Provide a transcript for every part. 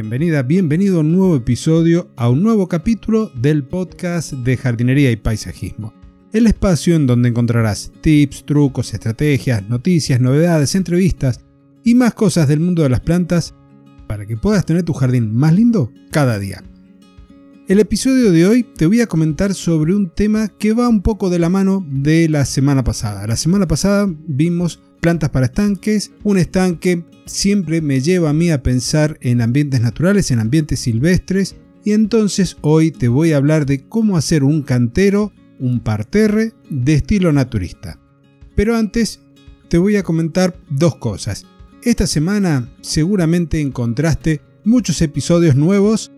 Bienvenida, bienvenido a un nuevo episodio, a un nuevo capítulo del podcast de jardinería y paisajismo. El espacio en donde encontrarás tips, trucos, estrategias, noticias, novedades, entrevistas y más cosas del mundo de las plantas para que puedas tener tu jardín más lindo cada día. El episodio de hoy te voy a comentar sobre un tema que va un poco de la mano de la semana pasada. La semana pasada vimos plantas para estanques. Un estanque siempre me lleva a mí a pensar en ambientes naturales, en ambientes silvestres. Y entonces hoy te voy a hablar de cómo hacer un cantero, un parterre de estilo naturista. Pero antes te voy a comentar dos cosas. Esta semana seguramente encontraste muchos episodios nuevos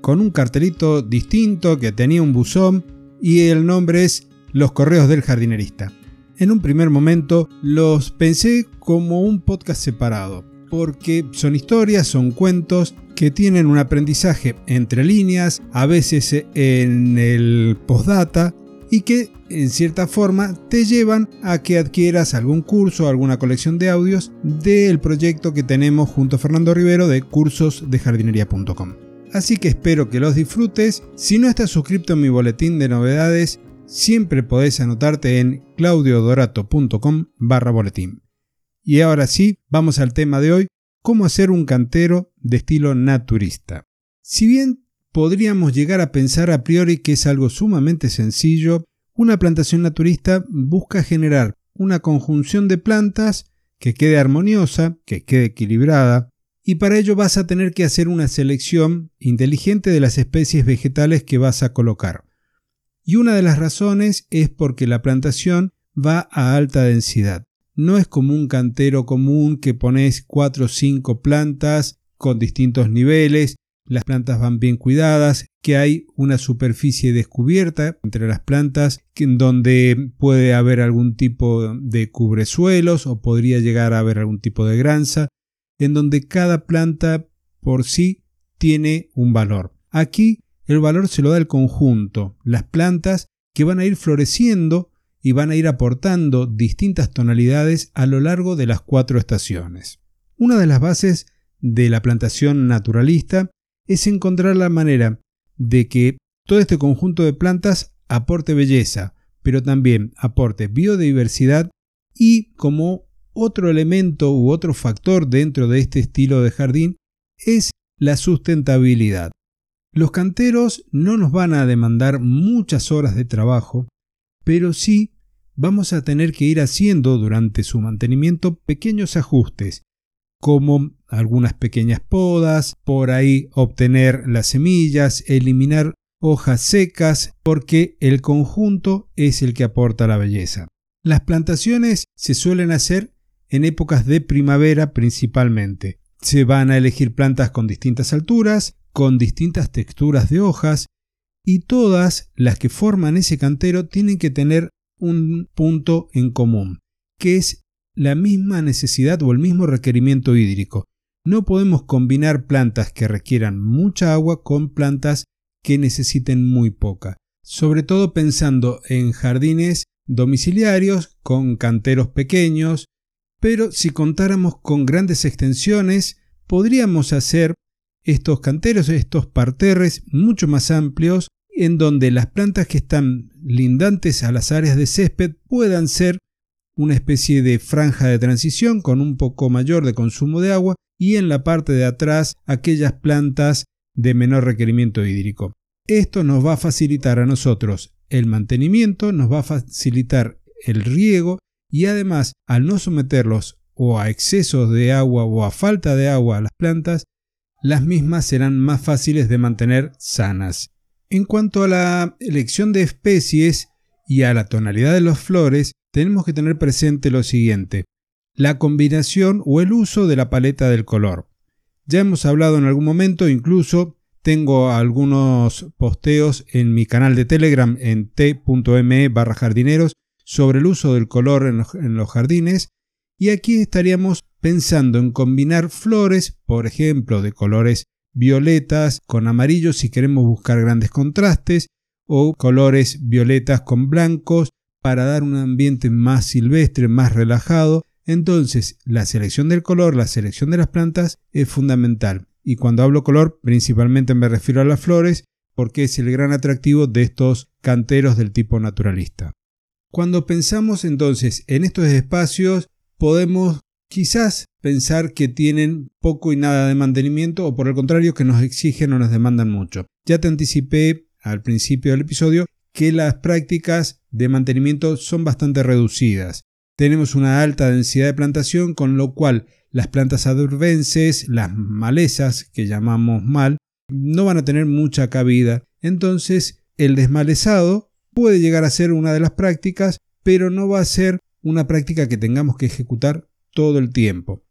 con un cartelito distinto que tenía un buzón y el nombre es Los Correos del Jardinerista en un primer momento los pensé como un podcast separado, porque son historias, son cuentos que tienen un aprendizaje entre líneas, a veces en el postdata, y que en cierta forma te llevan a que adquieras algún curso o alguna colección de audios del proyecto que tenemos junto a Fernando Rivero de cursosdejardinería.com. Así que espero que los disfrutes. Si no estás suscrito a mi boletín de novedades, siempre podés anotarte en claudiodorato.com barra boletín. Y ahora sí, vamos al tema de hoy, cómo hacer un cantero de estilo naturista. Si bien podríamos llegar a pensar a priori que es algo sumamente sencillo, una plantación naturista busca generar una conjunción de plantas que quede armoniosa, que quede equilibrada, y para ello vas a tener que hacer una selección inteligente de las especies vegetales que vas a colocar. Y una de las razones es porque la plantación va a alta densidad. No es como un cantero común que pones 4 o 5 plantas con distintos niveles, las plantas van bien cuidadas, que hay una superficie descubierta entre las plantas en donde puede haber algún tipo de cubresuelos o podría llegar a haber algún tipo de granza, en donde cada planta por sí tiene un valor. Aquí el valor se lo da el conjunto, las plantas que van a ir floreciendo y van a ir aportando distintas tonalidades a lo largo de las cuatro estaciones. Una de las bases de la plantación naturalista es encontrar la manera de que todo este conjunto de plantas aporte belleza, pero también aporte biodiversidad y como otro elemento u otro factor dentro de este estilo de jardín es la sustentabilidad. Los canteros no nos van a demandar muchas horas de trabajo, pero sí vamos a tener que ir haciendo durante su mantenimiento pequeños ajustes, como algunas pequeñas podas, por ahí obtener las semillas, eliminar hojas secas, porque el conjunto es el que aporta la belleza. Las plantaciones se suelen hacer en épocas de primavera principalmente. Se van a elegir plantas con distintas alturas, con distintas texturas de hojas y todas las que forman ese cantero tienen que tener un punto en común, que es la misma necesidad o el mismo requerimiento hídrico. No podemos combinar plantas que requieran mucha agua con plantas que necesiten muy poca, sobre todo pensando en jardines domiciliarios con canteros pequeños, pero si contáramos con grandes extensiones, podríamos hacer estos canteros, estos parterres mucho más amplios, en donde las plantas que están lindantes a las áreas de césped puedan ser una especie de franja de transición con un poco mayor de consumo de agua y en la parte de atrás aquellas plantas de menor requerimiento hídrico. Esto nos va a facilitar a nosotros el mantenimiento, nos va a facilitar el riego y además al no someterlos o a excesos de agua o a falta de agua a las plantas, las mismas serán más fáciles de mantener sanas. En cuanto a la elección de especies y a la tonalidad de las flores, tenemos que tener presente lo siguiente, la combinación o el uso de la paleta del color. Ya hemos hablado en algún momento, incluso tengo algunos posteos en mi canal de Telegram en t.me barra jardineros sobre el uso del color en los jardines y aquí estaríamos pensando en combinar flores, por ejemplo, de colores violetas con amarillos si queremos buscar grandes contrastes, o colores violetas con blancos para dar un ambiente más silvestre, más relajado. Entonces, la selección del color, la selección de las plantas es fundamental. y cuando hablo color principalmente me refiero a las flores porque es el gran atractivo de estos canteros del tipo naturalista. Cuando pensamos entonces en estos espacios podemos quizás pensar que tienen poco y nada de mantenimiento o por el contrario que nos exigen o nos demandan mucho. Ya te anticipé al principio del episodio que las prácticas de mantenimiento son bastante reducidas. Tenemos una alta densidad de plantación con lo cual las plantas adurbenses, las malezas que llamamos mal, no van a tener mucha cabida. Entonces el desmalezado puede llegar a ser una de las prácticas, pero no va a ser una práctica que tengamos que ejecutar todo el tiempo.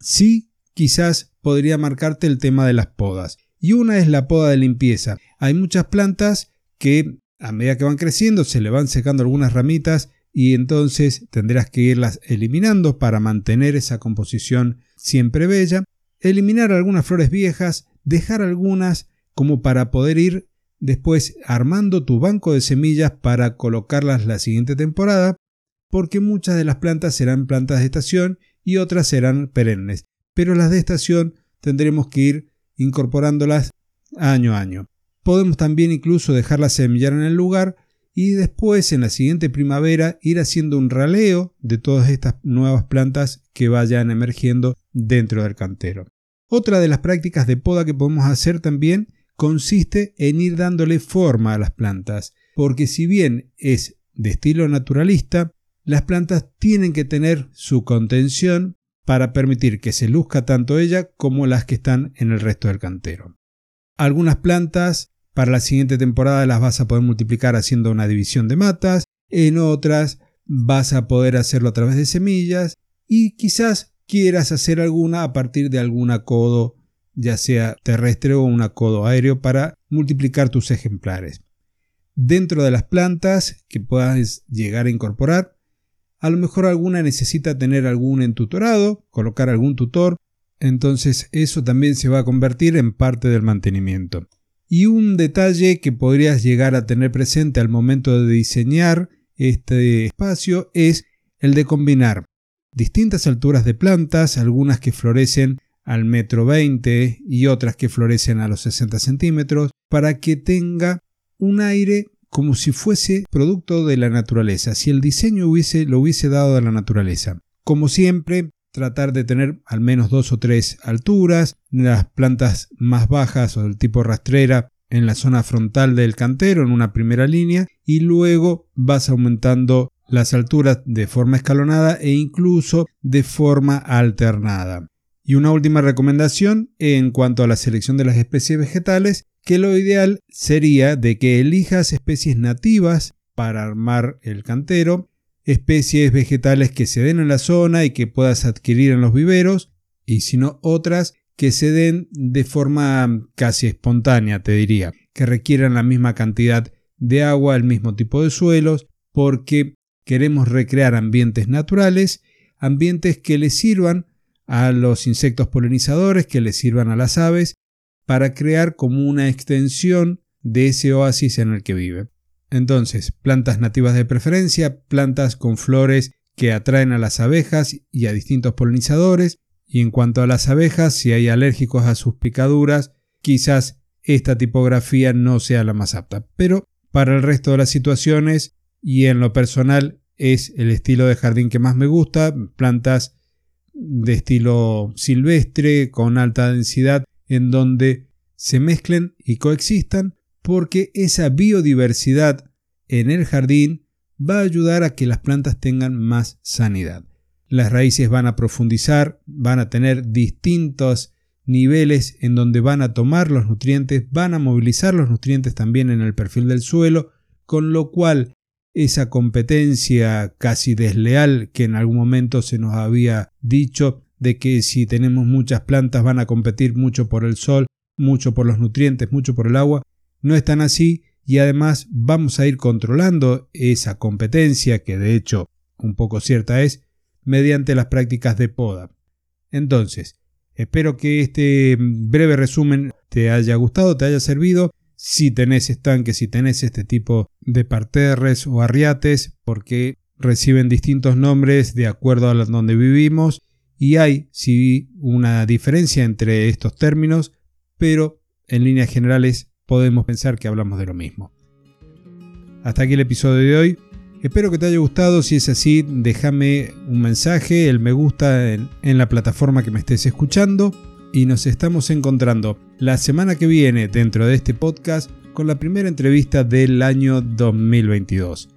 Sí, quizás podría marcarte el tema de las podas. Y una es la poda de limpieza. Hay muchas plantas que a medida que van creciendo se le van secando algunas ramitas y entonces tendrás que irlas eliminando para mantener esa composición siempre bella. Eliminar algunas flores viejas, dejar algunas como para poder ir después armando tu banco de semillas para colocarlas la siguiente temporada porque muchas de las plantas serán plantas de estación y otras serán perennes, pero las de estación tendremos que ir incorporándolas año a año. Podemos también incluso dejarlas semillar en el lugar y después en la siguiente primavera ir haciendo un raleo de todas estas nuevas plantas que vayan emergiendo dentro del cantero. Otra de las prácticas de poda que podemos hacer también consiste en ir dándole forma a las plantas, porque si bien es de estilo naturalista, las plantas tienen que tener su contención para permitir que se luzca tanto ella como las que están en el resto del cantero. Algunas plantas para la siguiente temporada las vas a poder multiplicar haciendo una división de matas, en otras vas a poder hacerlo a través de semillas y quizás quieras hacer alguna a partir de algún acodo, ya sea terrestre o un acodo aéreo para multiplicar tus ejemplares. Dentro de las plantas que puedas llegar a incorporar, a lo mejor alguna necesita tener algún entutorado, colocar algún tutor, entonces eso también se va a convertir en parte del mantenimiento. Y un detalle que podrías llegar a tener presente al momento de diseñar este espacio es el de combinar distintas alturas de plantas, algunas que florecen al metro 20 y otras que florecen a los 60 centímetros, para que tenga un aire como si fuese producto de la naturaleza, si el diseño hubiese, lo hubiese dado de la naturaleza. Como siempre, tratar de tener al menos dos o tres alturas, las plantas más bajas o del tipo rastrera en la zona frontal del cantero en una primera línea y luego vas aumentando las alturas de forma escalonada e incluso de forma alternada. Y una última recomendación en cuanto a la selección de las especies vegetales que lo ideal sería de que elijas especies nativas para armar el cantero, especies vegetales que se den en la zona y que puedas adquirir en los viveros, y si no otras que se den de forma casi espontánea, te diría, que requieran la misma cantidad de agua, el mismo tipo de suelos, porque queremos recrear ambientes naturales, ambientes que les sirvan a los insectos polinizadores, que les sirvan a las aves para crear como una extensión de ese oasis en el que vive. Entonces, plantas nativas de preferencia, plantas con flores que atraen a las abejas y a distintos polinizadores, y en cuanto a las abejas, si hay alérgicos a sus picaduras, quizás esta tipografía no sea la más apta, pero para el resto de las situaciones y en lo personal es el estilo de jardín que más me gusta, plantas de estilo silvestre con alta densidad en donde se mezclen y coexistan porque esa biodiversidad en el jardín va a ayudar a que las plantas tengan más sanidad. Las raíces van a profundizar, van a tener distintos niveles en donde van a tomar los nutrientes, van a movilizar los nutrientes también en el perfil del suelo, con lo cual esa competencia casi desleal que en algún momento se nos había dicho de que si tenemos muchas plantas van a competir mucho por el sol, mucho por los nutrientes, mucho por el agua. No es tan así y además vamos a ir controlando esa competencia, que de hecho un poco cierta es, mediante las prácticas de poda. Entonces, espero que este breve resumen te haya gustado, te haya servido. Si tenés estanques, si tenés este tipo de parterres o arriates, porque reciben distintos nombres de acuerdo a donde vivimos y hay sí una diferencia entre estos términos, pero en líneas generales podemos pensar que hablamos de lo mismo. Hasta aquí el episodio de hoy. Espero que te haya gustado. Si es así, déjame un mensaje, el me gusta en, en, la plataforma que me estés escuchando. Y nos estamos encontrando la semana que viene dentro de este podcast con la primera entrevista del año 2022.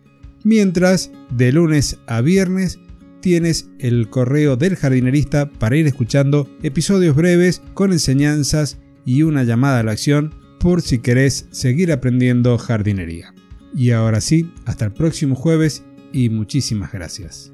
Mientras, de lunes a viernes, tienes el correo del jardinerista para ir escuchando episodios breves con enseñanzas y una llamada a la acción por si querés seguir aprendiendo jardinería. Y ahora sí, hasta el próximo jueves y muchísimas gracias.